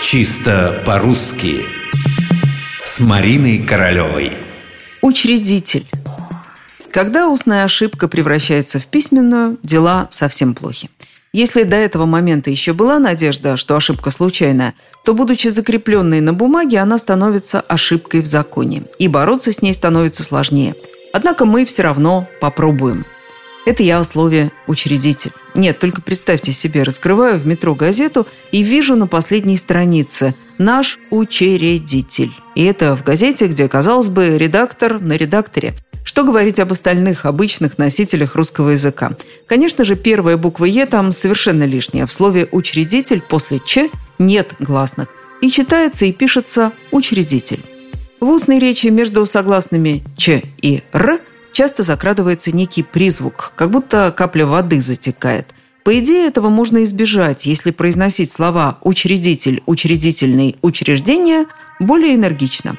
Чисто по-русски С Мариной Королевой Учредитель Когда устная ошибка превращается в письменную, дела совсем плохи. Если до этого момента еще была надежда, что ошибка случайная, то, будучи закрепленной на бумаге, она становится ошибкой в законе, и бороться с ней становится сложнее. Однако мы все равно попробуем – это я о слове «учредитель». Нет, только представьте себе, раскрываю в метро газету и вижу на последней странице «Наш учредитель». И это в газете, где, казалось бы, редактор на редакторе. Что говорить об остальных обычных носителях русского языка? Конечно же, первая буква «е» там совершенно лишняя. В слове «учредитель» после «ч» нет гласных. И читается и пишется «учредитель». В устной речи между согласными «ч» и «р» часто закрадывается некий призвук, как будто капля воды затекает. По идее, этого можно избежать, если произносить слова «учредитель», «учредительный», «учреждение» более энергично.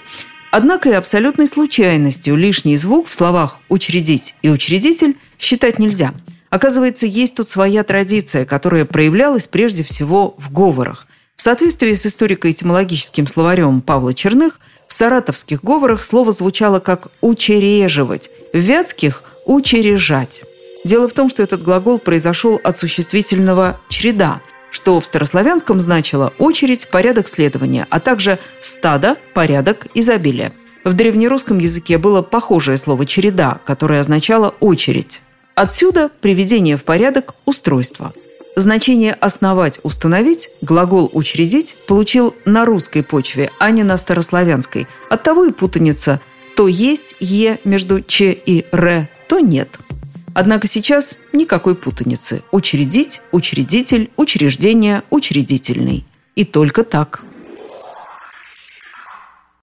Однако и абсолютной случайностью лишний звук в словах «учредить» и «учредитель» считать нельзя. Оказывается, есть тут своя традиция, которая проявлялась прежде всего в говорах – в соответствии с историко-этимологическим словарем Павла Черных, в саратовских говорах слово звучало как «учереживать», вятских – «учережать». Дело в том, что этот глагол произошел от существительного «череда», что в старославянском значило «очередь», «порядок следования», а также «стадо», «порядок», «изобилие». В древнерусском языке было похожее слово «череда», которое означало «очередь». Отсюда приведение в порядок устройства – Значение «основать», «установить» глагол «учредить» получил на русской почве, а не на старославянской. Оттого и путаница. То есть «е» между «ч» и «р», то нет. Однако сейчас никакой путаницы. Учредить, учредитель, учреждение, учредительный. И только так.